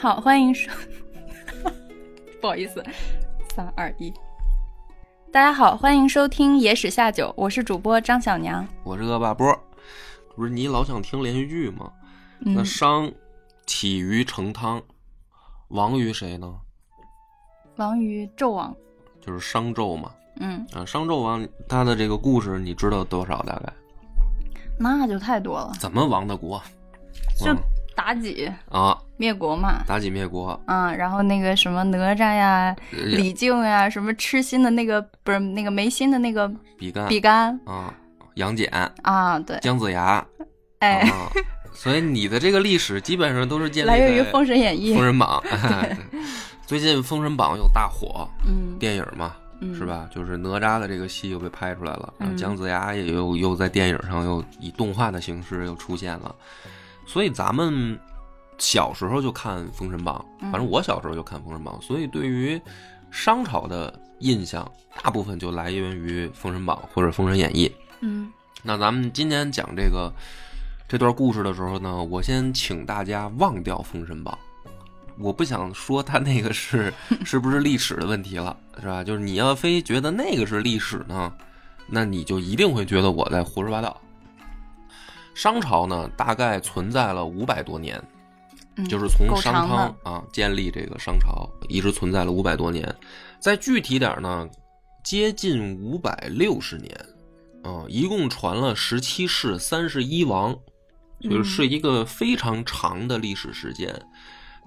好，欢迎收，不好意思，三二一。大家好，欢迎收听《野史下酒》，我是主播张小娘。我是恶霸波，不是你老想听连续剧吗？那嗯，商起于成汤，亡于谁呢？亡于纣王。就是商纣嘛。嗯，啊，商纣王他的这个故事你知道多少？大概那就太多了，怎么亡的国？就嗯妲己啊，灭国嘛。妲己灭国，嗯，然后那个什么哪吒呀、呃李靖呀，什么痴心的那个不是那个没心的那个比干。比干。啊，杨戬、啊，对，姜子牙。哎，啊，所以你的这个历史基本上都是建立来源于《封神演义封》。神榜。最近《封神榜》又大火，嗯，电影嘛，嗯。是？吧？就是哪吒的这个戏又被拍出来了，姜子牙也又又在电影上又以动画的形式又出现了，所以咱们小时候就看《封神榜》，嗯反正我小时候就看《封神榜》，所以对于商朝的印象大部分就来源于《封神榜》或者《封神演义》。嗯那咱们今天讲这个这段故事的时候呢，我先请大家忘掉《封神榜》。我不想说他那个是 是不是历史的问题了，是吧？就是你要非觉得那个是历史呢，那你就一定会觉得我在胡说八道。商朝呢，大概存在了五百多年，嗯，就是从商汤啊建立这个商朝，一直存在了五百多年。再具体点呢，接近五百六十年，啊，一共传了十七世三十一王，就是嗯是一个非常长的历史时间。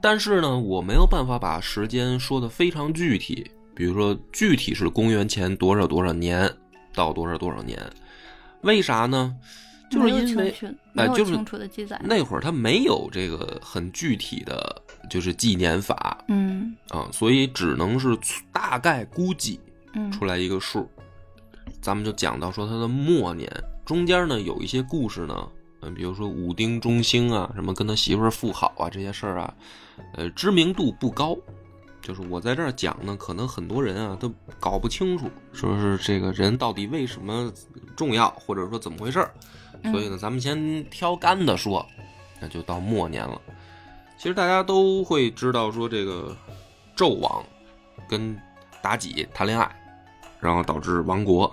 但是呢，我没有办法把时间说的非常具体，比如说具体是公元前多少多少年到多少多少年，为啥呢？就是因为没哎就清楚的记载。那会儿他没有这个很具体的，就是纪年法嗯啊，所以只能是大概估计嗯出来一个数。咱们就讲到说他的末年，中间呢有一些故事呢，嗯，比如说武丁中兴啊，什么跟他媳妇儿复好啊这些事儿啊，呃，知名度不高。就是我在这儿讲呢，可能很多人啊都搞不清楚，说是这个人到底为什么重要，或者说怎么回事儿。所以呢，咱们先挑干的说，那就到末年了。其实大家都会知道，说这个纣王跟妲己谈恋爱，然后导致亡国，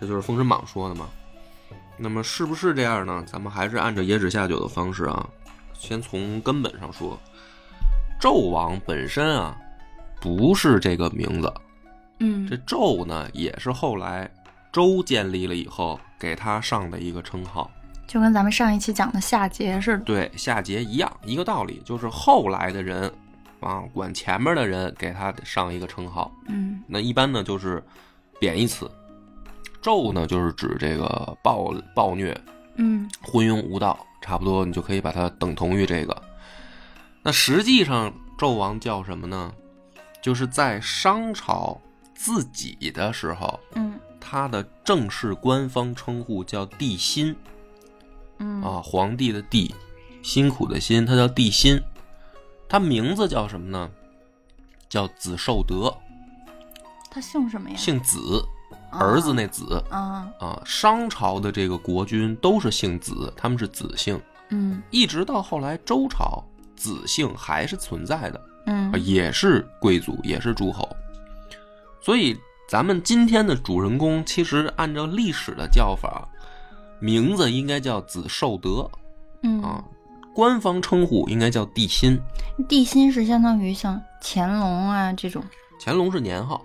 这就是《封神榜》说的嘛。那么是不是这样呢？咱们还是按照野史下酒的方式啊，先从根本上说。纣王本身啊，不是这个名字，嗯这纣呢，也是后来周建立了以后给他上的一个称号。就跟咱们上一期讲的夏桀似的。对，夏桀一样，一个道理，就是后来的人啊，管前面的人给他上一个称号。嗯那一般呢就是贬义词，纣呢就是指这个暴暴虐、嗯昏庸无道，差不多你就可以把它等同于这个。那实际上纣王叫什么呢？就是在商朝自己的时候，嗯他的正式官方称呼叫帝辛。嗯啊，皇帝的帝，辛苦的辛，他叫帝辛。他名字叫什么呢？叫子受德，他姓什么呀？姓子，儿子那子啊啊。商朝的这个国君都是姓子，他们是子姓，嗯一直到后来周朝，子姓还是存在的，嗯啊，也是贵族，也是诸侯。所以咱们今天的主人公，其实按照历史的叫法，名字应该叫子受德。嗯啊，官方称呼应该叫帝辛，帝辛是相当于像乾隆啊这种乾隆是年号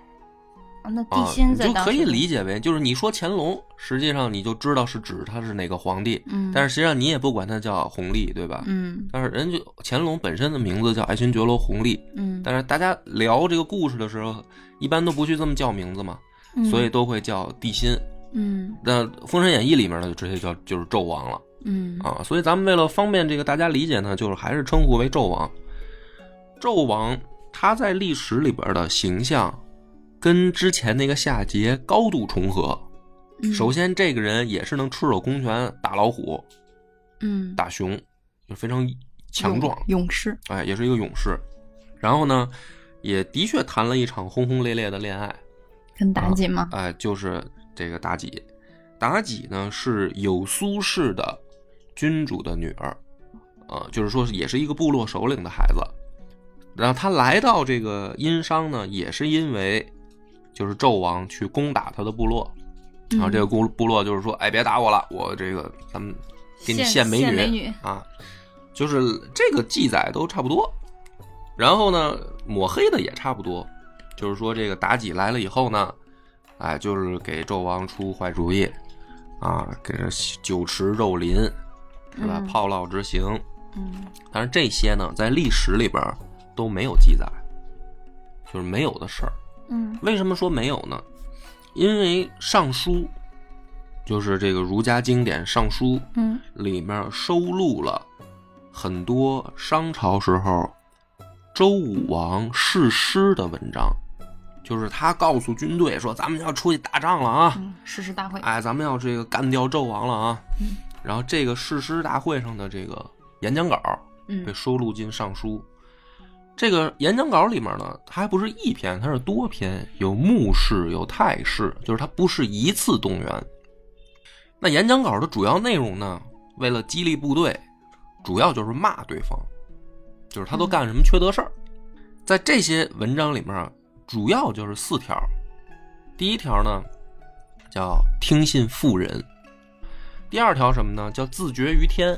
啊，那帝啊，辛你就可以理解为就是你说乾隆，实际上你就知道是指他是哪个皇帝，嗯，但是实际上你也不管他叫弘历，对吧？嗯但是人就乾隆本身的名字叫爱新觉罗弘历，嗯，但是大家聊这个故事的时候，一般都不去这么叫名字嘛，嗯所以都会叫帝辛。嗯那《封神演义》里面呢，就直接叫就是纣王了。嗯啊，所以咱们为了方便这个大家理解呢，就是还是称呼为纣王。纣王他在历史里边的形象跟之前那个夏桀高度重合。嗯首先，这个人也是能赤手空拳打老虎、嗯，打熊，就非常强壮，勇勇士，哎，也是一个勇士。然后呢，也的确谈了一场轰轰烈烈的恋爱，跟妲己吗？哎，就是这个妲己。妲己呢是有苏氏的君主的女儿，呃，就是说也是一个部落首领的孩子。然后她来到这个殷商呢，也是因为就是纣王去攻打他的部落，然后这个部部落就是说，哎，别打我了，我这个咱们给你献献美女啊，就是这个记载都差不多。然后呢，抹黑的也差不多，就是说这个妲己来了以后呢，哎，就是给纣王出坏主意，啊，给这酒池肉林，是吧？嗯炮烙之刑。嗯但是这些呢，在历史里边都没有记载，就是没有的事儿。嗯为什么说没有呢？因为《尚书》就是这个儒家经典《尚书》嗯里面收录了很多商朝时候周武王誓师的文章，就是他告诉军队说：“咱们要出去打仗了啊！嗯，誓师大会，哎，咱们要这个干掉纣王了啊！”嗯然后这个誓师大会上的这个演讲稿被嗯收录进《尚书》。这个演讲稿里面呢，它还不是一篇，它是多篇，有目视，有态视，就是它不是一次动员。那演讲稿的主要内容呢，为了激励部队，主要就是骂对方，就是他都干什么缺德事儿。在这些文章里面，主要就是四条。第一条呢，叫听信妇人；第二条什么呢？叫自绝于天。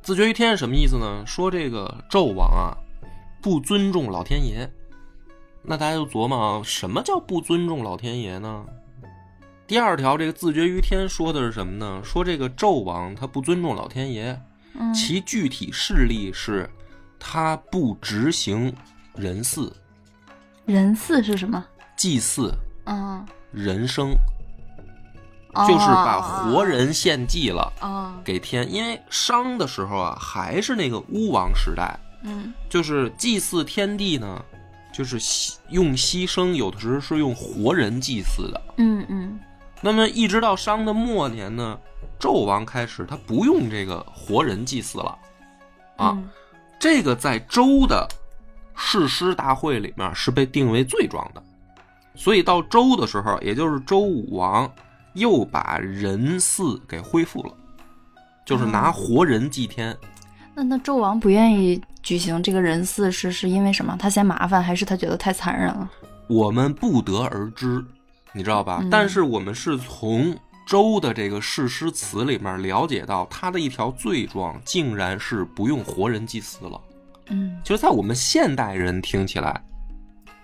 自绝于天是什么意思呢？说这个纣王啊，不尊重老天爷。那大家就琢磨啊，什么叫不尊重老天爷呢？第二条，这个自绝于天说的是什么呢？说这个纣王他不尊重老天爷，嗯其具体事例是，他不执行人祀、人祀是什么？祭祀、嗯，人生，哦就是把活人献祭了啊，给天。因为商的时候啊，还是那个巫王时代，嗯。就是祭祀天地呢，就是用牺牲，有的时候是用活人祭祀的。嗯嗯。那么一直到商的末年呢，纣王开始他不用这个活人祭祀了，啊，嗯。这个在周的誓师大会里面是被定为罪状的，所以到周的时候，也就是周武王又把人祀给恢复了，就是拿活人祭天。那那纣王不愿意举行这个人祀是是因为什么？他嫌麻烦，还是他觉得太残忍了？我们不得而知，你知道吧？嗯但是我们是从周的这个誓师词里面了解到，他的一条罪状竟然是不用活人祭祀了。嗯就是在我们现代人听起来，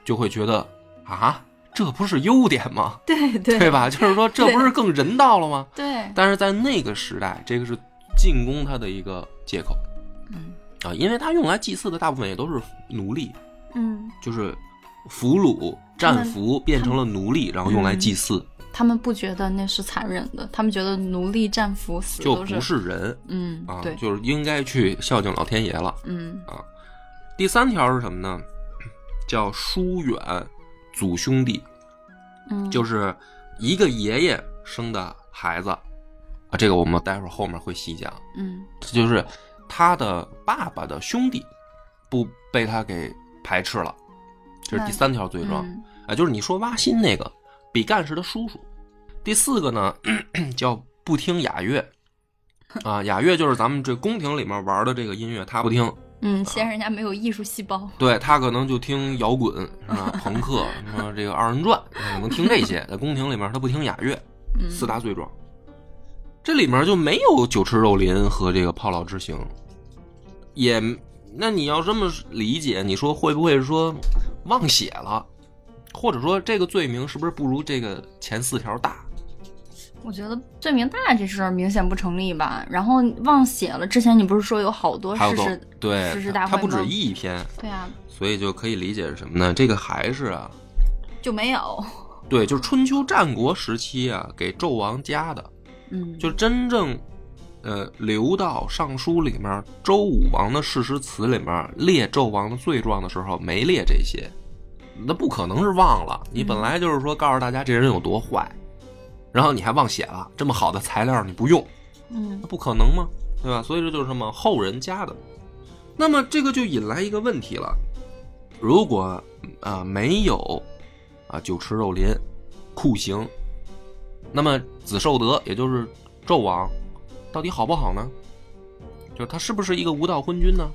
就会觉得啊，这不是优点吗？对对对吧？就是说，这不是更人道了吗？对，但是在那个时代，这个是进攻他的一个借口嗯啊，因为他用来祭祀的大部分也都是奴隶，嗯，就是俘虏、战俘变成了奴隶，然后用来祭祀，他们不觉得那是残忍的，他们觉得奴隶战俘死就不是人嗯啊，对，就是应该去孝敬老天爷了。嗯啊第三条是什么呢？叫疏远祖兄弟，嗯，就是一个爷爷生的孩子啊，这个我们待会儿后面会细讲。嗯就是他的爸爸的兄弟不被他给排斥了，这是第三条罪状嗯啊，就是你说挖心那个比干是他叔叔。第四个呢，叫不听雅乐 啊，雅乐就是咱们这宫廷里面玩的这个音乐，他不听，嗯，嫌人家没有艺术细胞。对他可能就听摇滚是吧，朋克什么这个二人转，他可能听这些，在宫廷里面他不听雅乐，嗯四大罪状。这里面就没有酒池肉林和这个炮烙之刑，也那你要这么理解，你说会不会说忘写了，或者说这个罪名是不是不如这个前四条大？我觉得罪名大这事儿明显不成立吧。然后忘写了，之前你不是说有好多事实？对誓师，大它不止一篇，对啊，所以就可以理解是什么呢？这个还是啊，就没有。对，就是春秋战国时期啊，给纣王加的，嗯，就真正呃，留到尚书里面周武王的誓师词里面列纣王的罪状的时候，没列这些，那不可能是忘了。你本来就是说告诉大家这人有多坏，然后你还忘写了，这么好的材料你不用，嗯那不可能吗？对吧？所以这就是什么后人加的。那么这个就引来一个问题了：如果啊、没有啊酒池肉林、酷刑，那么子受德也就是纣王，到底好不好呢？就是他是不是一个无道昏君呢？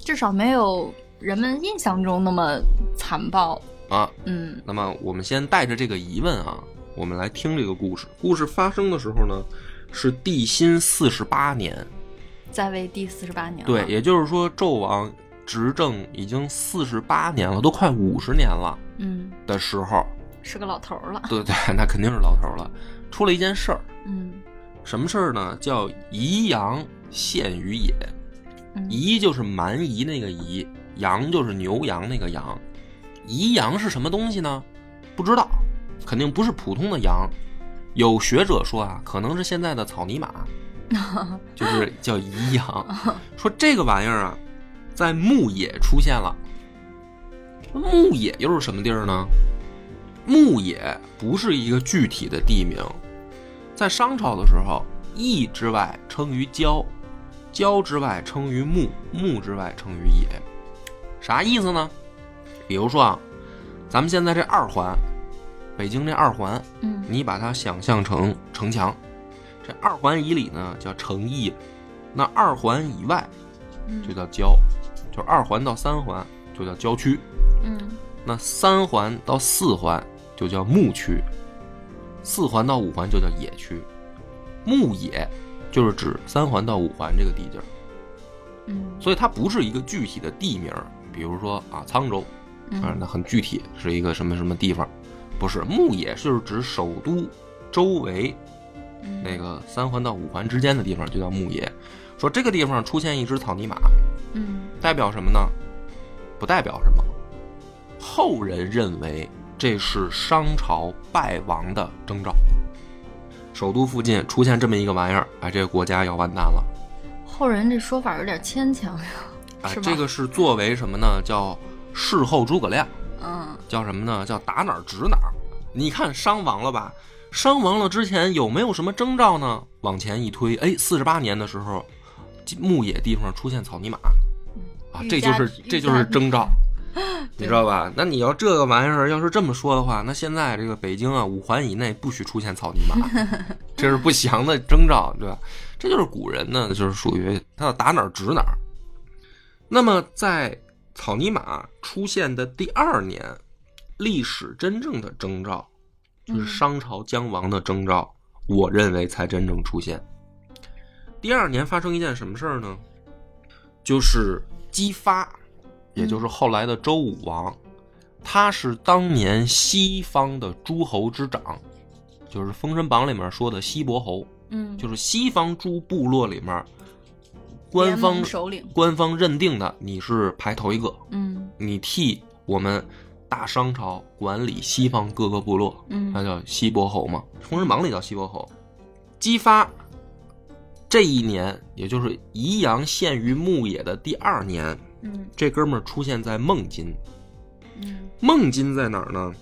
至少没有人们印象中那么残暴。啊，嗯那么我们先带着这个疑问啊，我们来听这个故事。故事发生的时候呢，是帝辛四十八年。在位第四十八年。对，也就是说，纣王执政已经四十八年了，都快五十年了嗯，的时候，是个老头儿了。对 对，那肯定是老头了。出了一件事儿，嗯什么事儿呢？叫宜阳献于野。嗯宜就是蛮夷那个夷，羊就是牛羊那个羊。宜羊是什么东西呢？不知道，肯定不是普通的羊。有学者说啊，可能是现在的草泥马，就是叫宜羊。说这个玩意儿啊，在牧野出现了。牧野又是什么地儿呢？牧野不是一个具体的地名，在商朝的时候，邑之外称于郊，郊之外称于牧，牧之外称于野。啥意思呢？比如说啊，咱们现在这二环，北京这二环，嗯。你把它想象成城墙，这二环以里呢叫城邑，那二环以外嗯。就叫郊，就是二环到三环就叫郊区，嗯。那三环到四环就叫牧区，四环到五环就叫野区。牧野就是指三环到五环这个地界儿，嗯所以它不是一个具体的地名，比如说啊沧州，啊嗯那很具体是一个什么什么地方，不是牧野就是指首都周围嗯那个三环到五环之间的地方就叫牧野。说这个地方出现一只草泥马，嗯代表什么呢？不代表什么。后人认为这是商朝败亡的征兆。首都附近出现这么一个玩意儿，哎，这个国家要完蛋了。后人这说法有点牵强呀。哎是，吧这个是作为什么呢？叫事后诸葛亮，嗯叫什么呢？叫打哪儿指哪儿。你看商亡了吧？商亡了之前有没有什么征兆呢？往前一推，哎，四十八年的时候，牧野地方出现草泥马，啊，这就是这就是征兆，你知道吧？那你要这个玩意儿要是这么说的话，那现在这个北京啊，五环以内不许出现草泥马，这是不祥的征兆，对吧？这就是古人呢，就是属于他要打哪儿指哪儿。那么在草泥马出现的第二年，历史真正的征兆，就是嗯商朝将亡的征兆，我认为才真正出现。第二年发生一件什么事儿呢？就是姬发，也就是后来的周武王，他是当年西方的诸侯之长，就是《封神榜》里面说的西伯侯，嗯，就是西方诸部落里面官方首领。官方认定的你是排头一个，嗯你替我们大商朝管理西方各个部落，嗯那叫西伯侯嘛，《封神榜》里叫西伯侯。姬发这一年，也就是宜阳献于牧野的第二年，嗯这哥们儿出现在孟津。嗯孟津在哪儿呢？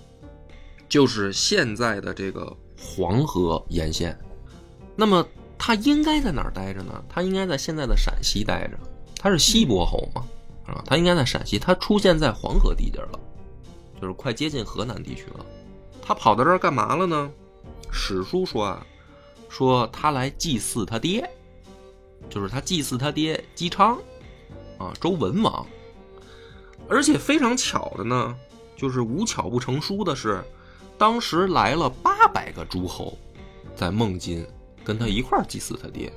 就是现在的这个黄河沿线。那么他应该在哪儿待着呢？他应该在现在的陕西待着。他是西伯侯嘛，啊，他应该在陕西。他出现在黄河地界了，就是快接近河南地区了。他跑到这儿干嘛了呢？史书说啊，说他来祭祀他爹，就是他祭祀他爹姬昌，啊，周文王。而且非常巧的呢，就是无巧不成书的是，当时来了八百个诸侯，在孟津跟他一块儿祭祀他爹，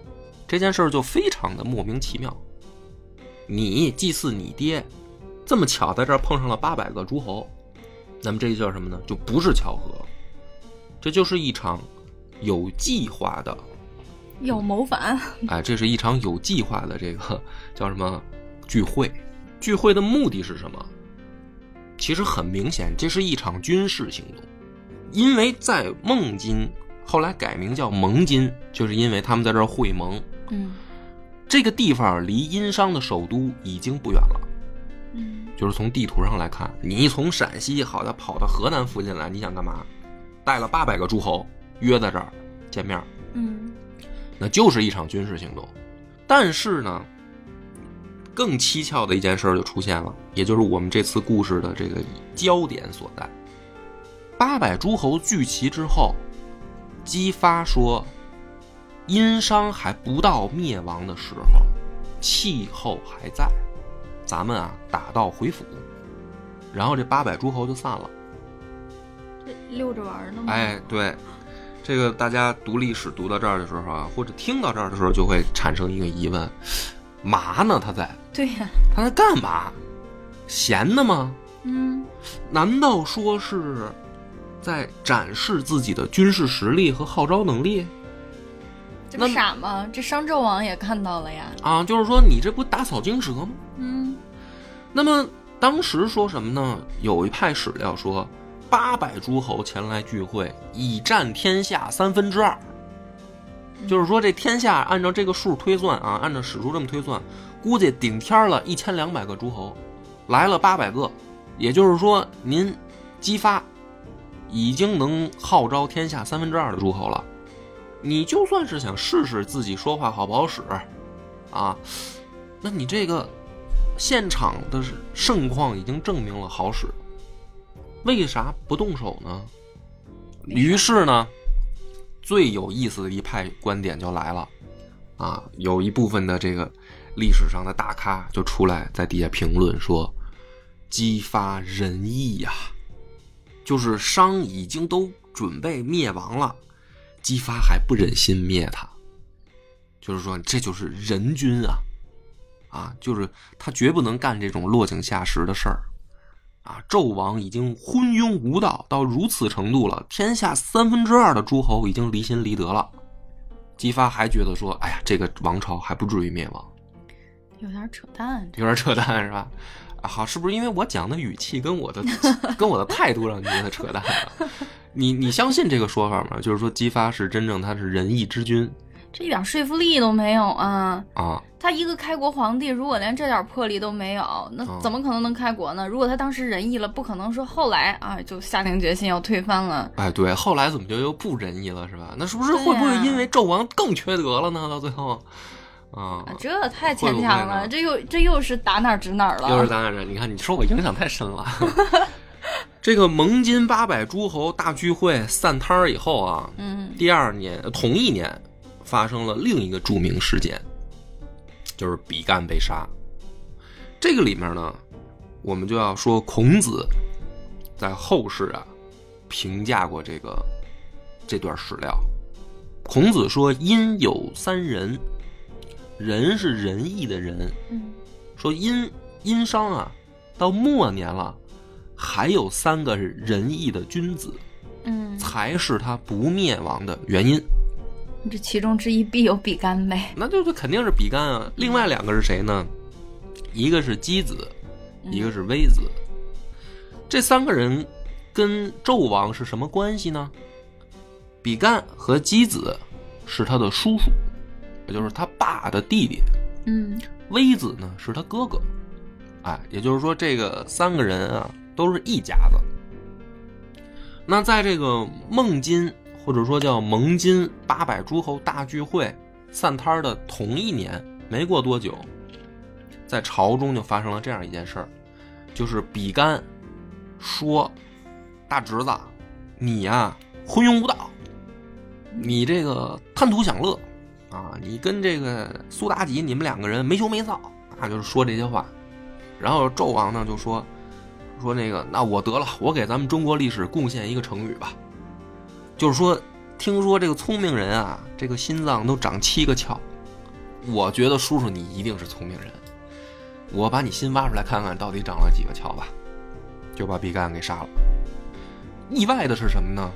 这件事儿就非常的莫名其妙。你祭祀你爹，这么巧在这儿碰上了八百个诸侯，那么这就叫什么呢？就不是巧合，这就是一场有计划的，要谋反。哎，这是一场有计划的这个叫什么聚会？聚会的目的是什么？其实很明显，这是一场军事行动，因为在孟津后来改名叫蒙津，就是因为他们在这儿会盟，嗯这个地方离殷商的首都已经不远了。嗯就是从地图上来看，你从陕西好像跑到河南附近来，你想干嘛？带了八百个诸侯约在这儿见面，嗯那就是一场军事行动。但是呢，更蹊跷的一件事儿就出现了，也就是我们这次故事的这个焦点所在。八百诸侯聚齐之后，姬发说，殷商还不到灭亡的时候，气候还在，咱们啊打道回府。然后这八百诸侯就散了。这溜着玩儿呢吗？哎，对，这个大家读历史读到这儿的时候啊，或者听到这儿的时候，就会产生一个疑问：嘛呢？他在对呀、他在干嘛？闲的吗？嗯难道说是在展示自己的军事实力和号召能力这不傻吗？这商纣王也看到了呀。啊？就是说你这不打草惊蛇吗？嗯那么当时说什么呢？有一派史料说，八百诸侯前来聚会，以占天下三分之二。就是说，这天下按照这个数推算啊，按照史书这么推算，估计顶天了一千两百个诸侯，来了八百个，也就是说，您姬发已经能号召天下三分之二的诸侯了。你就算是想试试自己说话好不好使，啊，那你这个现场的盛况已经证明了好使，为啥不动手呢？于是呢，最有意思的一派观点就来了，啊，有一部分的这个历史上的大咖就出来在底下评论说，激发仁义呀、就是商已经都准备灭亡了，姬发还不忍心灭他，就是说这就是仁君啊。啊，就是他绝不能干这种落井下石的事儿，啊，纣王已经昏庸无道到如此程度了，天下三分之二的诸侯已经离心离德了。姬发还觉得说，哎呀，这个王朝还不至于灭亡，有点扯淡。有点扯淡是吧？啊，好，是不是因为我讲的语气跟我的 跟我的态度让你觉得扯淡了？你你相信这个说法吗？就是说姬发是真正他是仁义之君这一点说服力都没有啊！啊，他一个开国皇帝，如果连这点魄力都没有，那嗯怎么可能能开国呢？如果他当时仁义了，不可能说后来啊就下定决心要推翻了。哎，对，后来怎么就又不仁义了是吧？那是不是会不会因为纣王更缺德了呢？到最后，啊啊，这太牵强了，会会这又这又是打哪儿指哪儿了。又是打哪指，你看你说我影响太深了。这个蒙金八百诸侯大聚会散摊儿以后啊，嗯第二年呃同一年发生了另一个著名事件，就是比干被杀。这个里面呢，我们就要说孔子在后世啊评价过这个这段史料。孔子说：“殷有三人，仁是仁义的仁，嗯说殷殷商啊，到末年了，还有三个仁义的君子，嗯，才是他不灭亡的原因。这其中之一必有比干呗。那就是肯定是比干啊。另外两个是谁呢？一个是箕子，一个是微子。这三个人跟纣王是什么关系呢？比干和箕子是他的叔叔，也就是他爸的弟弟。嗯微子呢是他哥哥，哎，也就是说这个三个人啊都是一家子。那在这个孟金或者说叫蒙金八百诸侯大聚会散摊的同一年，没过多久，在朝中就发生了这样一件事儿，就是比干说：“大侄子，你呀、昏庸无道，你这个贪图享乐。”啊，你跟这个苏妲己，你们两个人没羞没臊啊，就是说这些话。然后纣王呢就说说那个，那我得了，我给咱们中国历史贡献一个成语吧，就是说，听说这个聪明人啊，这个心脏都长七个窍，我觉得叔叔你一定是聪明人，我把你心挖出来看看到底长了几个窍吧，就把比干给杀了。意外的是什么呢？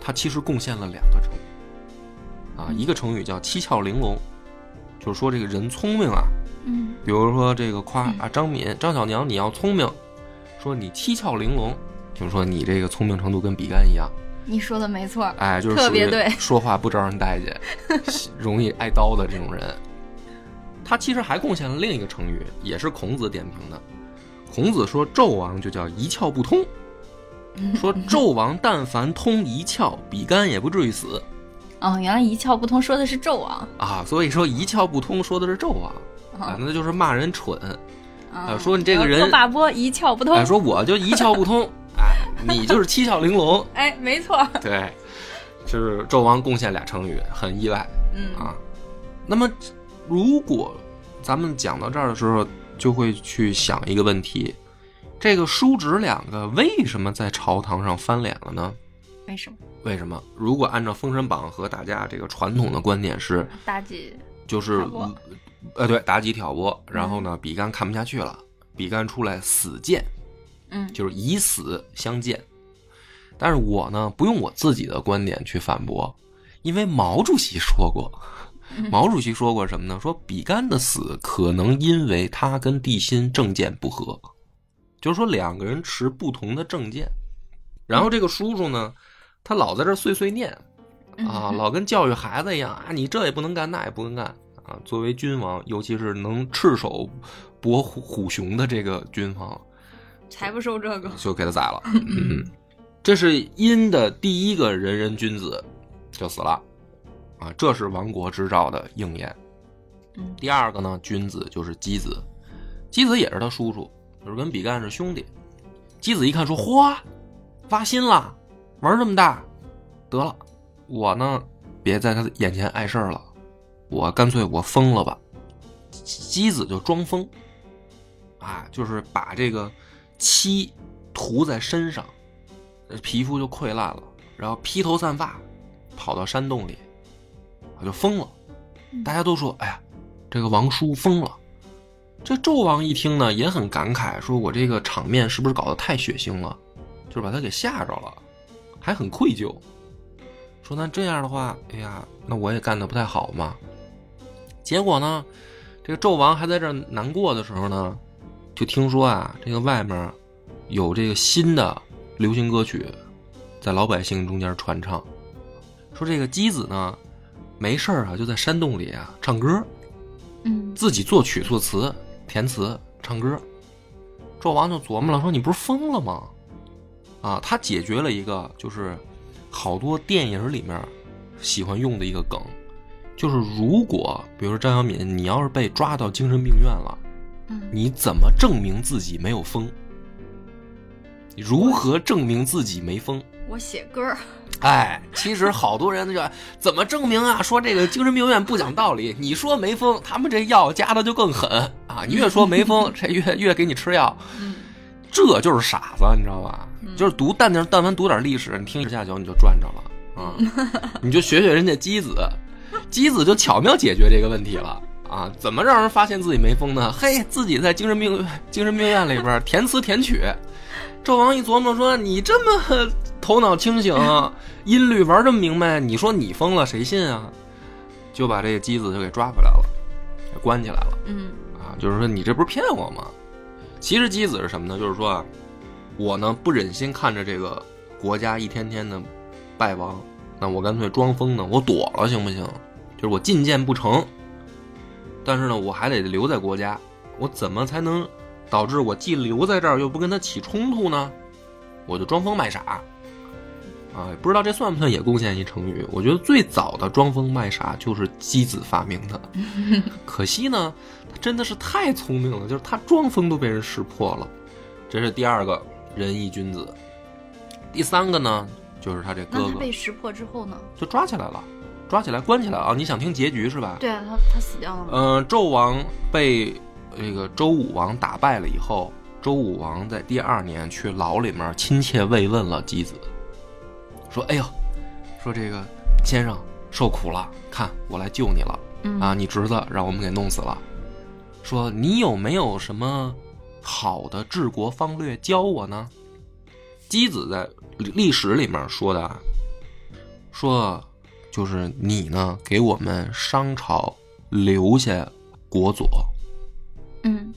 他其实贡献了两个成语。啊，一个成语叫七窍玲珑，就是说这个人聪明啊，嗯比如说这个夸啊张敏、张小娘你要聪明，说你七窍玲珑，就是说你这个聪明程度跟比干一样。你说的没错，哎，就是特别对说话不招人待见，容易挨刀的这种人。他其实还贡献了另一个成语，也是孔子点评的。孔子说纣王就叫一窍不通，说纣王但凡通一窍，比干也不至于死哦，原来一窍不通说的是纣王啊。所以说一窍不通说的是纣王啊，那就是骂人蠢。啊，说你这个人拓跋波一窍不通哎，，说我就一窍不通，哎，你就是七窍玲珑。哎，没错，对，就是纣王贡献俩成语，很意外。嗯啊。那么，如果咱们讲到这儿的时候，就会去想一个问题：这个叔侄两个为什么在朝堂上翻脸了呢？为什么为什么？如果按照《封神榜》和大家这个传统的观点是，妲己就是呃，对，妲己挑拨，然后呢，比干看不下去了，比干出来死谏，嗯就是以死相见。但是我呢，不用我自己的观点去反驳，因为毛主席说过，毛主席说过什么呢？说比干的死可能因为他跟帝辛政见不合，就是说两个人持不同的政见。然后这个叔叔呢，他老在这碎碎念啊，老跟教育孩子一样啊，你这也不能干，那也不能干啊。作为君王，尤其是能赤手搏虎虎熊的这个君王，才不收这个，就给他宰了。嗯，这是殷的第一个仁人君子就死了啊，这是亡国之兆的应验。嗯第二个呢，君子就是箕子，箕子也是他叔叔，就是跟比干是兄弟。箕子一看说：“嚯，挖心了，玩这么大，得了，我呢别在他眼前碍事儿了，我干脆我疯了吧。”箕子就装疯，啊，就是把这个漆涂在身上，呃皮肤就溃烂了，然后披头散发跑到山洞里，啊就疯了。大家都说：“哎呀，这个王叔疯了。”这纣王一听呢，也很感慨，说我这个场面是不是搞得太血腥了，就是把他给吓着了，还很愧疚，说那这样的话，哎呀，那我也干得不太好嘛。结果呢，这个纣王还在这难过的时候呢，就听说啊，这个外面有这个新的流行歌曲在老百姓中间传唱，说这个姬子呢，没事儿啊，就在山洞里啊唱歌，嗯自己作曲作词、填词、唱歌。纣王就琢磨了，说你不是疯了吗？啊，他解决了一个就是好多电影里面喜欢用的一个梗，就是如果比如说张小敏，你要是被抓到精神病院了，嗯你怎么证明自己没有疯？你如何证明自己没疯？我写歌儿，哎，其实好多人就怎么证明啊？说这个精神病院不讲道理，你说没疯，他们这药加的就更狠啊！你越说没疯，这越越给你吃药，嗯这就是傻子，你知道吧？就是读但点但凡读点历史，你听下酒你就赚着了啊！你就学学人家姬子，姬子就巧妙解决这个问题了啊！怎么让人发现自己没疯呢？嘿，自己在精神病精神病院里边填词填曲。纣王一琢磨说：“你这么头脑清醒，音律玩这么明白，你说你疯了，谁信啊？”就把这个姬子就给抓回来了，给关起来了。嗯啊，就是说你这不是骗我吗？其实姬子是什么呢？就是说啊，我呢不忍心看着这个国家一天天的败亡，那我干脆装疯呢，我躲了行不行？就是我进谏不成，但是呢我还得留在国家，我怎么才能导致我既留在这儿又不跟他起冲突呢？我就装疯卖傻。啊，不知道这算不算也贡献一成语？我觉得最早的装疯卖傻就是箕子发明的，可惜呢，他真的是太聪明了，就是他装疯都被人识破了。这是第二个仁义君子。第三个呢，就是他这那哥哥他被识破之后呢？就抓起来了，抓起来关起来啊！你想听结局是吧？对啊，他他死掉了吗？嗯、纣王被这个周武王打败了以后，周武王在第二年去牢里面亲切慰问了姬子，说：“哎呦，说这个先生受苦了，看我来救你了嗯啊！你侄子让我们给弄死了，说你有没有什么好的治国方略教我呢？”姬子在历史里面说的啊，说就是你呢给我们商朝留下国佐，嗯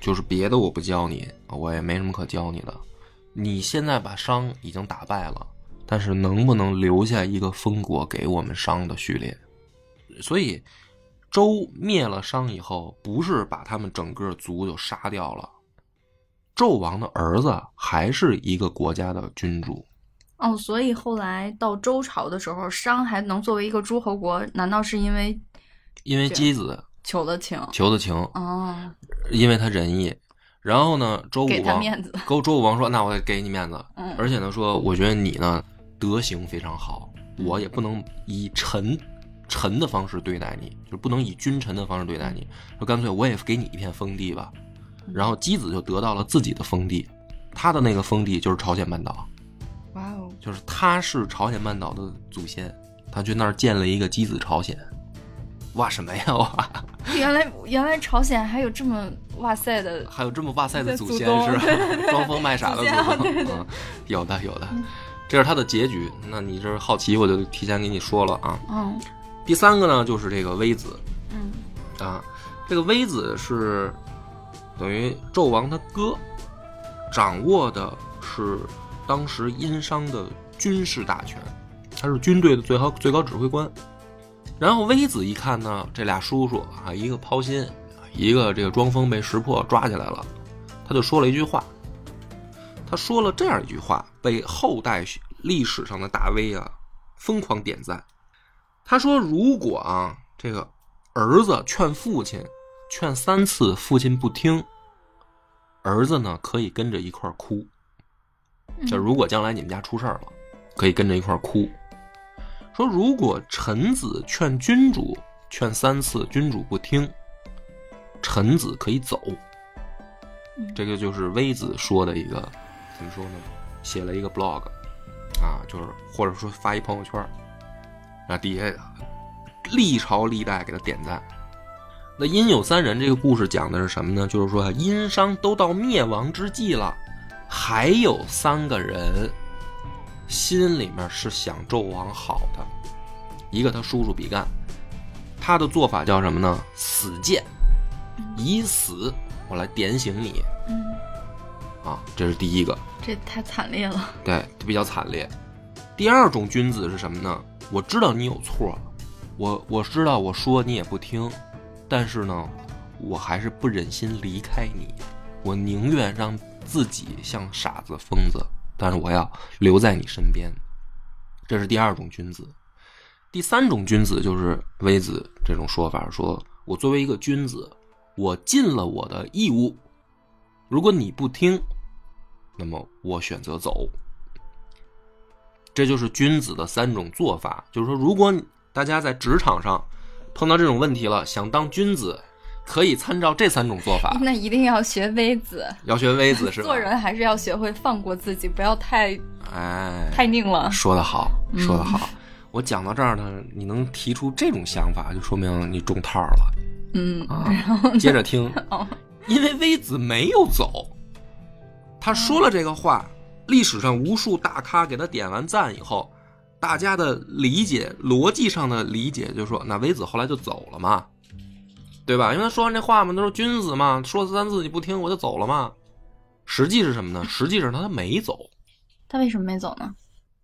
就是别的我不教你，我也没什么可教你的。你现在把商已经打败了，但是能不能留下一个封国给我们商的序列？所以周灭了商以后，不是把他们整个族就杀掉了，纣王的儿子还是一个国家的君主。哦，所以后来到周朝的时候，商还能作为一个诸侯国，难道是因为因为箕子求的情？求的情，哦，因为他仁义。然后呢，周武给他王面子周周武王说：“那我给你面子。嗯而且呢，说我觉得你呢德行非常好，我也不能以臣臣的方式对待你，就是不能以君臣的方式对待你。说干脆我也给你一片封地吧。然后箕子就得到了自己的封地，他的那个封地就是朝鲜半岛，就是他是朝鲜半岛的祖先，他去那儿建了一个箕子朝鲜。哇什么呀哇！原来原来朝鲜还有这么哇塞的，还有这么哇塞的祖先是吧？装疯卖傻的祖宗，嗯，有的有的，这是他的结局。那你这好奇，我就提前给你说了啊。嗯第三个呢，就是这个微子嗯啊，这个微子是等于纣王他哥，掌握的是当时殷商的军事大权，他是军队的最高最高指挥官。然后微子一看呢，这俩叔叔啊，一个抛心，一个这个装疯被识破抓起来了，他就说了一句话。他说了这样一句话，被后代历史上的大 V 啊疯狂点赞。他说：“如果啊，这个儿子劝父亲，劝三次，父亲不听，儿子呢可以跟着一块哭。就如果将来你们家出事儿了，可以跟着一块儿哭。说如果臣子劝君主，劝三次，君主不听，臣子可以走。嗯这个就是微子说的一个怎么说呢？写了一个 blog 啊，就是或者说发一朋友圈儿，啊底下历朝历代给他点赞。那殷有三人这个故事讲的是什么呢？就是说殷商都到灭亡之际了，还有三个人心里面是想纣王好的。一个他叔叔比干，他的做法叫什么呢？死谏，以死我来点醒你嗯，啊，这是第一个。这太惨烈了。对，比较惨烈。第二种君子是什么呢？我知道你有错，我我知道我说你也不听，但是呢，我还是不忍心离开你，我宁愿让自己像傻子、疯子，但是我要留在你身边。这是第二种君子。第三种君子就是微子这种说法，说我作为一个君子，我尽了我的义务，如果你不听，那么我选择走。这就是君子的三种做法。就是说，如果大家在职场上碰到这种问题了，想当君子，可以参照这三种做法。那一定要学微子，要学微子是吧？做人还是要学会放过自己，不要太哎，太拧了。说得好，嗯说得好。我讲到这儿呢，你能提出这种想法，就说明你中套了嗯，啊然后。接着听，哦，因为微子没有走，他说了这个话，历史上无数大咖给他点完赞以后，大家的理解逻辑上的理解就是说，那微子后来就走了嘛，对吧？因为他说完这话嘛，他说君子嘛，说了三次你不听我就走了嘛。实际是什么呢？实际上他没走。他为什么没走呢？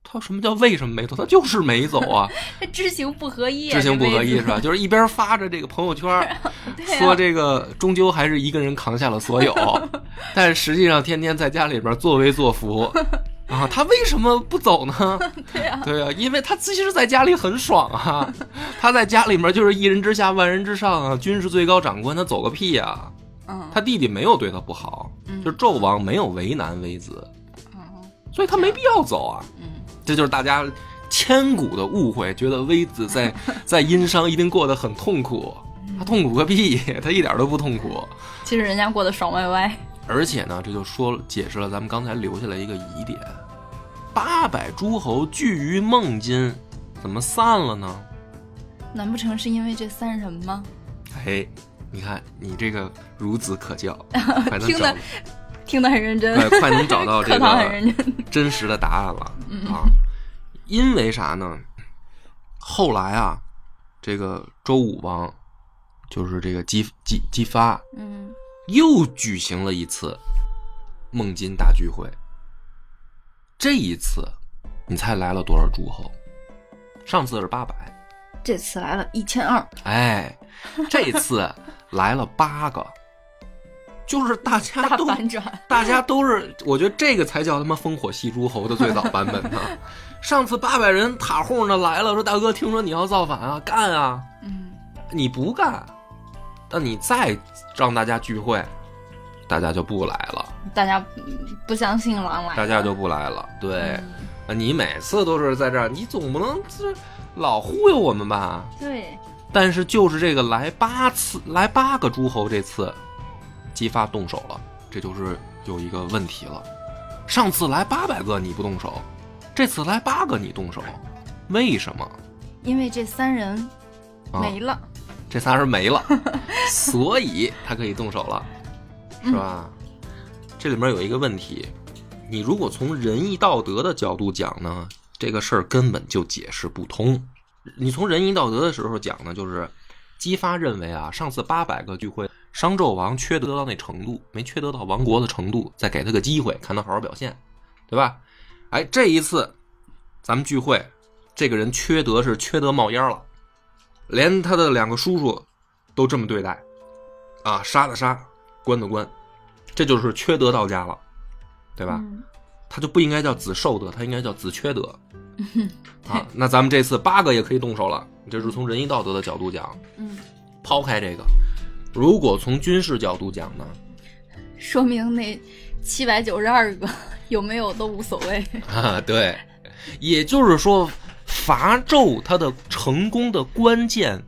他什么叫为什么没走？他就是没走啊，他知行不合一啊，知行不合一是吧？就是一边发着这个朋友圈，啊说这个终究还是一个人扛下了所有，但是实际上天天在家里边作威作福啊。他为什么不走呢？对啊，对啊，因为他其实在家里很爽啊，他在家里面就是一人之下万人之上啊，军事最高长官，他走个屁呀、嗯，他弟弟没有对他不好，嗯。就是纣王没有为难微子，嗯所以他没必要走啊。嗯。这就是大家千古的误会，觉得微子在 在殷商一定过得很痛苦，他痛苦个屁，他一点都不痛苦。其实人家过得爽歪歪。而且呢，这就说解释了咱们刚才留下来一个疑点：八百诸侯聚于孟津，怎么散了呢？难不成是因为这三人吗？哎，你看你这个孺子可教，快能找听得，听得很认真，快快能找到 这个真。真实的答案了啊！因为啥呢？后来啊，这个周武王就是这个姬姬姬发嗯又举行了一次孟津大聚会。这一次，你猜来了多少诸侯？上次是八百，这次来了一千二，哎，这次来了八个，就是大家大都反转。大家都是，我觉得这个才叫他妈烽火戏诸侯的最早版本呢。上次八百人塔哄的来了，说大哥，听说你要造反啊，干啊！嗯，你不干，那你再让大家聚会，大家就不来了，大家嗯不相信狼来，大家就不来了。对，你每次都是在这儿，你总不能这老忽悠我们吧？对，但是就是这个来八次，来八个诸侯，这次姬发动手了，这就是有一个问题了。上次来八百个你不动手，这次来八个你动手，为什么？因为这三人啊。没了，这仨人没了，所以他可以动手了，是吧？这里面有一个问题，你如果从仁义道德的角度讲呢，这个事儿根本就解释不通。你从仁义道德的时候讲呢，就是姬发认为啊，上次八百个聚会，商纣王缺德到那程度，没缺德到亡国的程度，再给他个机会，看他好好表现，对吧？哎，这一次咱们聚会，这个人缺德是缺德冒烟了。连他的两个叔叔都这么对待，啊，杀的杀，关的关，这就是缺德到家了，对吧？嗯他就不应该叫子受德，他应该叫子缺德。啊，那咱们这次八个也可以动手了，这是从仁义道德的角度讲。嗯，抛开这个，如果从军事角度讲呢？说明那七百九十二个 有没有都无所谓。啊，对，也就是说，伐纣它的成功的关键，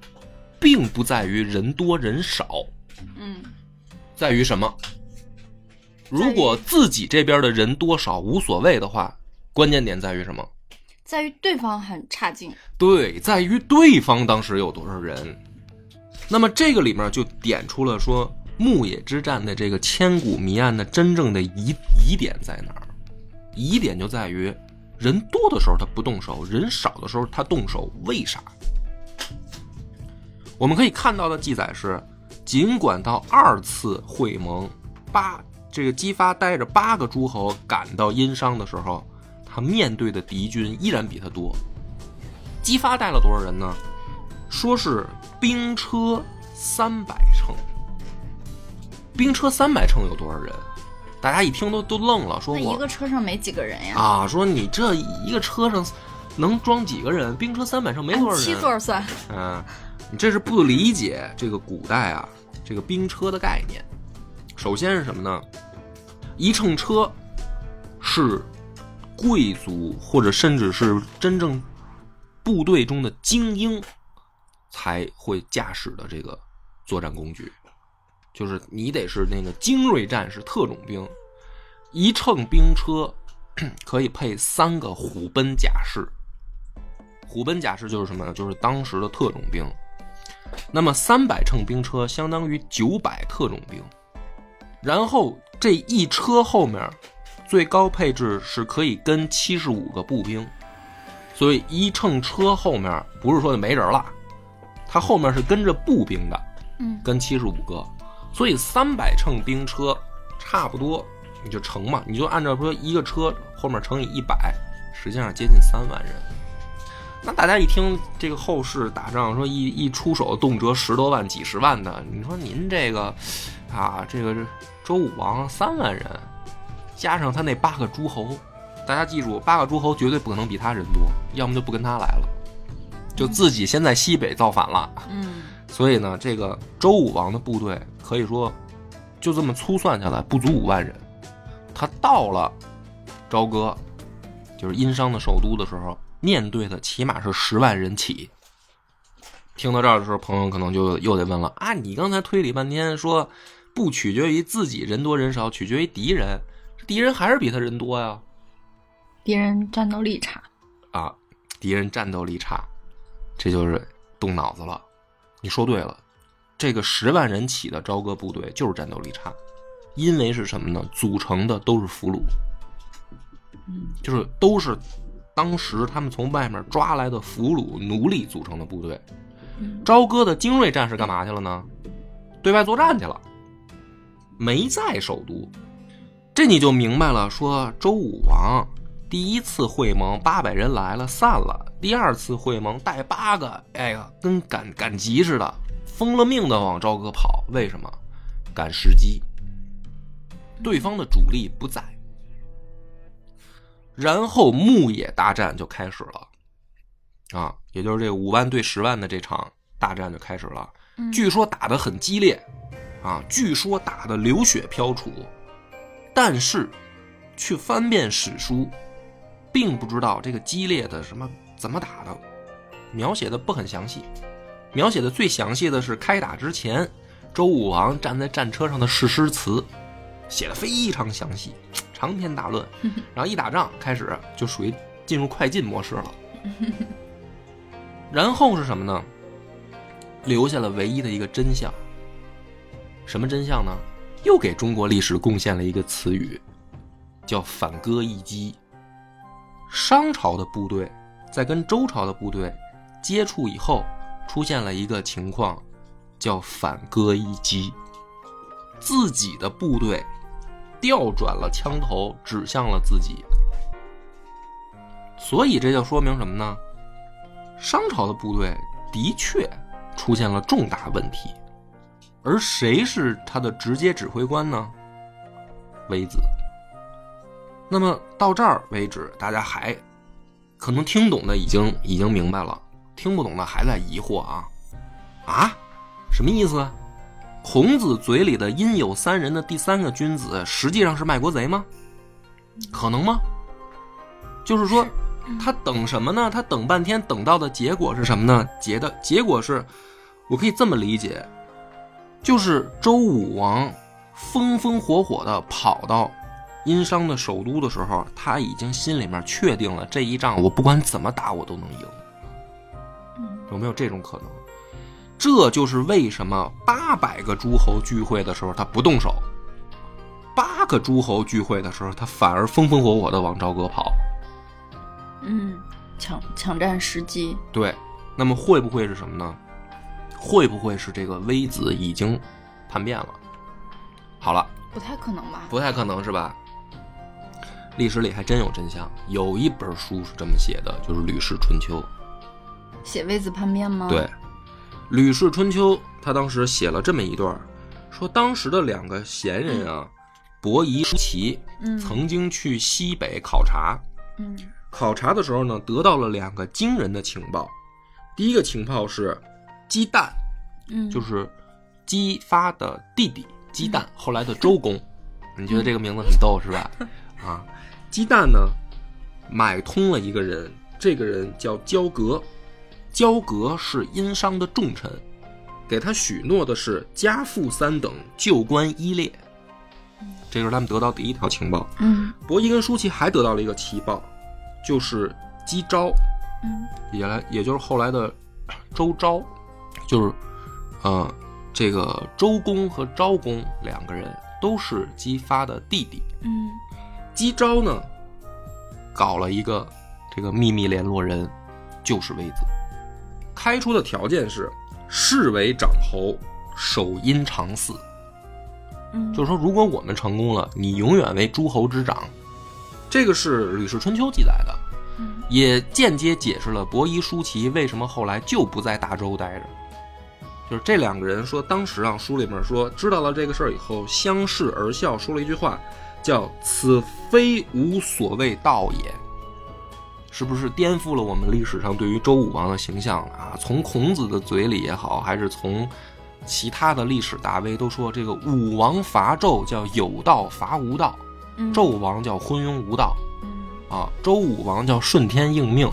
并不在于人多人少，嗯，在于什么？如果自己这边的人多少无所谓的话，关键点在于什么？在于对方很差劲。对，在于对方当时有多少人。那么这个里面就点出了说牧野之战的这个千古谜案的真正的疑疑点在哪儿？疑点就在于人多的时候他不动手，人少的时候他动手，为啥？我们可以看到的记载是，尽管到二次会盟，八这个姬发带着八个诸侯赶到殷商的时候，他面对的敌军依然比他多。姬发带了多少人呢？说是兵车三百乘。兵车三百乘有多少人？大家一听都都愣了，说我一个车上没几个人呀？啊，说你这一个车上能装几个人？兵车三百乘没多少人。按七座算。嗯，你这是不理解这个古代啊这个兵车的概念。首先是什么呢？一乘车是贵族或者甚至是真正部队中的精英才会驾驶的这个作战工具，就是你得是那个精锐战士、特种兵。一乘兵车 可以配三个虎贲甲士，虎贲甲士就是什么呢？就是当时的特种兵。那么三百乘兵车相当于九百特种兵，然后这一车后面最高配置是可以跟七十五个步兵，所以一乘车后面不是说就没人了，它后面是跟着步兵的，嗯。跟七十五个，所以三百乘兵车差不多你就乘嘛，你就按照说一个车后面乘以一百，实际上接近三万人。那大家一听这个后世打仗，说一一出手动辄十多万、几十万的，你说您这个啊，这个周武王三万人，加上他那八个诸侯，大家记住，八个诸侯绝对不可能比他人多，要么就不跟他来了，就自己先在西北造反了。嗯 所以呢，这个周武王的部队可以说就这么粗算下来不足五万人。他到了朝歌，就是殷商的首都的时候，面对的起码是十万人起。听到这儿的时候，朋友可能就又得问了啊，你刚才推理半天说不取决于自己人多人少，取决于敌人，敌人还是比他人多呀？敌人战斗力差。啊，敌人战斗力差，这就是动脑子了。你说对了，这个十万人起的朝歌部队就是战斗力差，因为是什么呢？组成的都是俘虏，嗯就是都是当时他们从外面抓来的俘虏奴隶组成的部队。嗯朝歌的精锐战士干嘛去了呢？对外作战去了，没在首都。这你就明白了，说周武王第一次会盟八百人来了散了，第二次会盟带八个，哎呀，跟赶赶集似的，疯了命的往朝歌跑。为什么？赶时机。对方的主力不在，然后牧野大战就开始了，啊，也就是这五万对十万的这场大战就开始了。嗯。据说打得很激烈，啊，据说打得流血飘杵，但是去翻遍史书，并不知道这个激烈的什么怎么打的，描写的不很详细。描写的最详细的是开打之前，周武王站在战车上的誓师词，写的非常详细，长篇大论。然后一打仗开始就属于进入快进模式了。然后是什么呢？留下了唯一的一个真相。什么真相呢？又给中国历史贡献了一个词语，叫反戈一击。商朝的部队在跟周朝的部队接触以后，出现了一个情况，叫反戈一击。自己的部队调转了枪头，指向了自己。所以这就说明什么呢？商朝的部队的确出现了重大问题，而谁是他的直接指挥官呢？微子。那么到这儿为止，大家还可能听懂的已经已经明白了，听不懂的还在疑惑啊啊，什么意思？孔子嘴里的殷有三人的第三个君子，实际上是卖国贼吗？可能吗？就是说，他等什么呢？他等半天，等到的结果是什么呢？结的结果是，我可以这么理解，就是周武王风风火火的跑到殷商的首都的时候，他已经心里面确定了这一仗，我不管怎么打，我都能赢。有没有这种可能？这就是为什么八百个诸侯聚会的时候他不动手，八个诸侯聚会的时候他反而风风火火的往朝歌跑。嗯，抢抢占时机，对，那么会不会是什么呢？会不会是这个微子已经叛变了？好了，不太可能吧？不太可能是吧？历史里还真有真相，有一本书是这么写的，就是《吕氏春秋》。写微子叛变吗？对，《吕氏春秋》他当时写了这么一段，说当时的两个贤人啊，伯夷、叔齐，嗯曾经去西北考察，嗯考察的时候呢，得到了两个惊人的情报。第一个情报是，姬旦，嗯，就是姬发的弟弟姬旦，后来的周公。你觉得这个名字很逗是吧？啊，姬旦呢，买通了一个人，这个人叫焦革，焦革是殷商的重臣，给他许诺的是家父三等，旧官一列。这就是他们得到第一条情报。嗯伯夷跟舒淇还得到了一个奇报，就是姬昭，嗯也来也就是后来的周昭，就是呃这个周公和昭公两个人都是姬发的弟弟。嗯姬昭呢，搞了一个这个秘密联络人，就是微子。开出的条件是视为长侯，守阴长嗣。嗯，就是说，如果我们成功了，你永远为诸侯之长。这个是《吕氏春秋》记载的，嗯也间接解释了伯夷、叔齐为什么后来就不在大周待着。就是这两个人说，当时啊，书里面说知道了这个事儿以后，相视而笑，说了一句话，叫“此非吾所谓道也”，是不是颠覆了我们历史上对于周武王的形象啊？从孔子的嘴里也好，还是从其他的历史大 V 都说，这个武王伐纣叫有道伐无道，嗯纣王叫昏庸无道嗯啊，周武王叫顺天应命。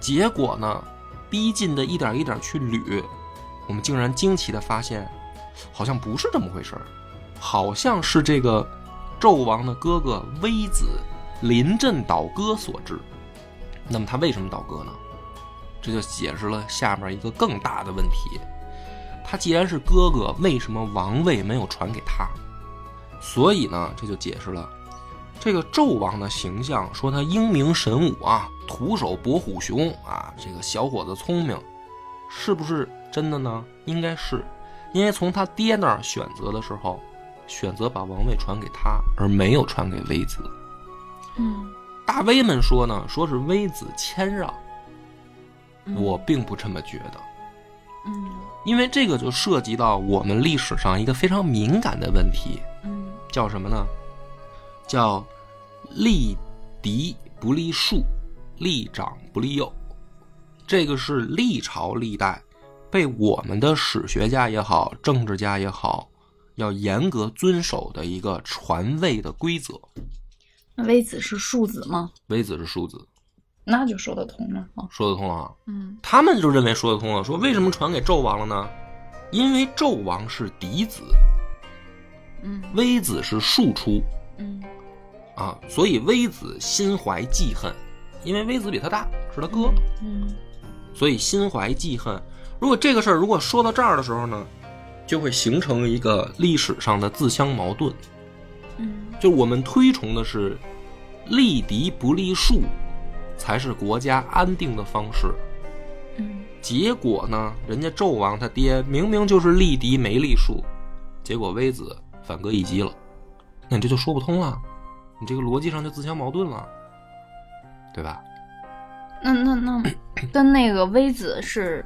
结果呢，逼近的一点一点去捋，我们竟然惊奇的发现，好像不是这么回事儿，好像是这个纣王的哥哥微子临阵倒戈所致。那么他为什么倒戈呢？这就解释了下面一个更大的问题：他既然是哥哥，为什么王位没有传给他？所以呢，这就解释了这个纣王的形象，说他英明神武啊，徒手搏虎熊啊，这个小伙子聪明，是不是真的呢？应该是，因为从他爹那儿选择的时候，选择把王位传给他，而没有传给微子。嗯大大 V 们说呢，说是微子谦让，嗯我并不这么觉得，嗯因为这个就涉及到我们历史上一个非常敏感的问题，嗯叫什么呢？叫立嫡不立庶，立长不立幼。这个是历朝历代被我们的史学家也好，政治家也好，要严格遵守的一个传位的规则。那微子是庶子吗？微子是庶子，那就说得通了啊。说得通了啊。嗯他们就认为说得通了，说为什么传给纣王了呢？因为纣王是嫡子，嗯微子是庶出嗯啊，所以微子心怀记恨，因为微子比他大，是他哥，嗯所以心怀记恨。如果这个事儿如果说到这儿的时候呢，就会形成一个历史上的自相矛盾。嗯就我们推崇的是立敌不立庶，才是国家安定的方式。嗯结果呢，人家纣王他爹明明就是立敌没立庶，结果微子反戈一击了，那你这就说不通了，你这个逻辑上就自相矛盾了，对吧？那那那跟那个微子是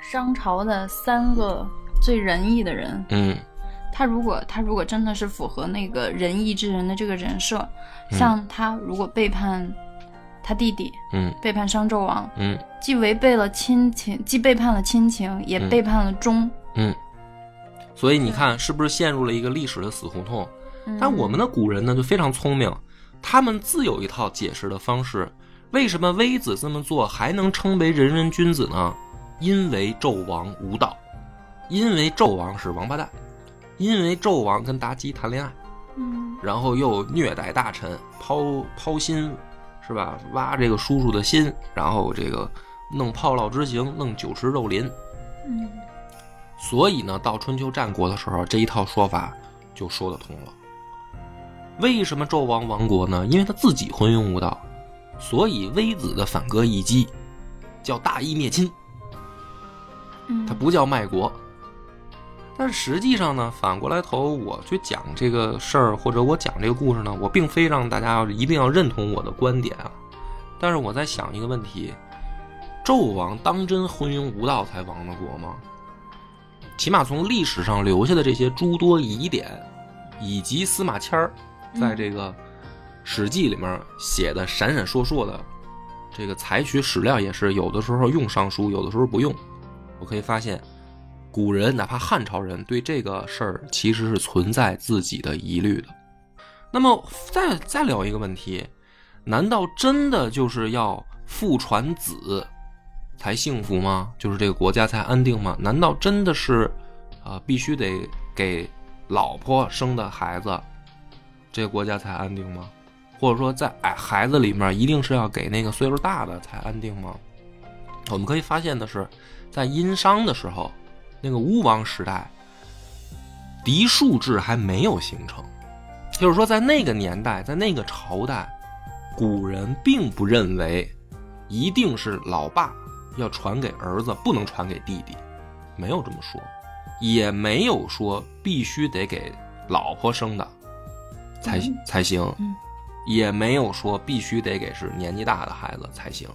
商朝的三个最仁义的人，嗯他如果他如果真的是符合那个仁义之人的这个人设，嗯像他如果背叛他弟弟，嗯背叛商纣王，嗯既违背了亲情，既背叛了亲情，也嗯背叛了忠。嗯，所以你看是不是陷入了一个历史的死胡同？嗯但我们的古人呢就非常聪明，他们自有一套解释的方式。为什么微子这么做还能称为仁人君子呢？因为纣王无道，因为纣王是王八蛋，因为纣王跟妲己谈恋爱，嗯然后又虐待大臣，抛抛心，是吧？挖这个叔叔的心，然后这个弄炮烙之刑，弄酒池肉林。嗯所以呢，到春秋战国的时候，这一套说法就说得通了。为什么纣王亡国呢？因为他自己昏庸无道，所以微子的反戈一击叫大义灭亲，嗯，它不叫卖国。但实际上呢，反过来头我去讲这个事儿，或者我讲这个故事呢，我并非让大家要一定要认同我的观点啊。但是我在想一个问题：纣王当真昏庸无道才亡的国吗？起码从历史上留下的这些诸多疑点，以及司马迁儿在这个《史记》里面写的闪闪烁烁的，这个采取史料也是有的时候用尚书，有的时候不用。我可以发现，古人哪怕汉朝人对这个事儿其实是存在自己的疑虑的。那么再再聊一个问题，难道真的就是要父传子才幸福吗？就是这个国家才安定吗？难道真的是啊、呃必须得给老婆生的孩子，这个国家才安定吗？或者说在哎孩子里面一定是要给那个岁数大的才安定吗？我们可以发现的是，在殷商的时候，那个巫王时代，嫡庶制还没有形成，就是说在那个年代，在那个朝代，古人并不认为一定是老爸要传给儿子，不能传给弟弟，没有这么说，也没有说必须得给老婆生的才嗯才行嗯，也没有说必须得给是年纪大的孩子才行。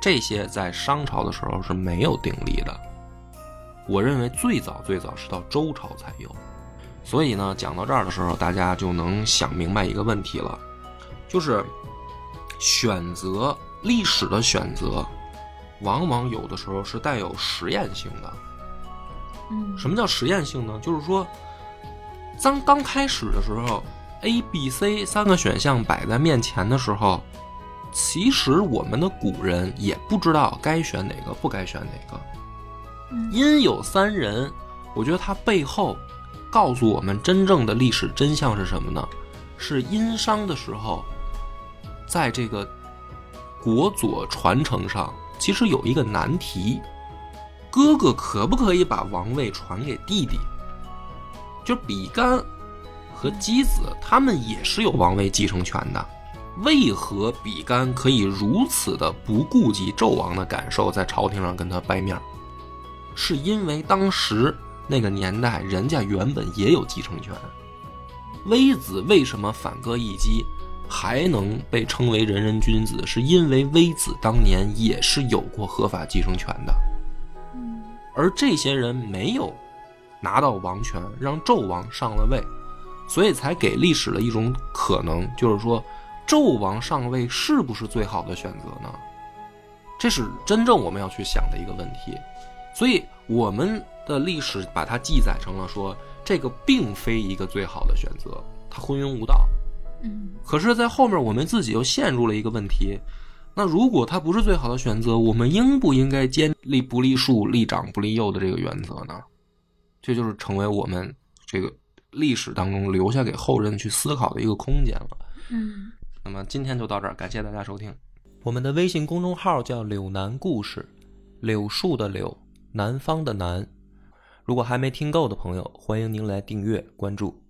这些在商朝的时候是没有定例的。我认为最早最早是到周朝才有。所以呢，讲到这儿的时候，大家就能想明白一个问题了，就是选择历史的选择，往往有的时候是带有实验性的。嗯什么叫实验性呢？就是说，当刚开始的时候，A、B、C 三个选项摆在面前的时候，其实我们的古人也不知道该选哪个，不该选哪个。嗯因有三人，我觉得他背后告诉我们真正的历史真相是什么呢？是殷商的时候，在这个国佐传承上，其实有一个难题：哥哥可不可以把王位传给弟弟？就比干和箕子，他们也是有王位继承权的。为何比干可以如此的不顾及纣王的感受，在朝廷上跟他掰面儿？是因为当时那个年代，人家原本也有继承权。微子为什么反戈一击，还能被称为仁人君子，是因为微子当年也是有过合法继承权的。而这些人没有拿到王权，让纣王上了位，所以才给历史了一种可能，就是说纣王上位是不是最好的选择呢？这是真正我们要去想的一个问题。所以我们的历史把它记载成了说，这个并非一个最好的选择，他昏庸无道。嗯可是，在后面我们自己又陷入了一个问题：那如果它不是最好的选择，我们应不应该坚立不立树、立长不立幼的这个原则呢？这就是成为我们这个历史当中留下给后人去思考的一个空间了。嗯那么今天就到这儿，感谢大家收听。我们的微信公众号叫“柳南故事”，柳树的柳，南方的南。如果还没听够的朋友，欢迎您来订阅关注。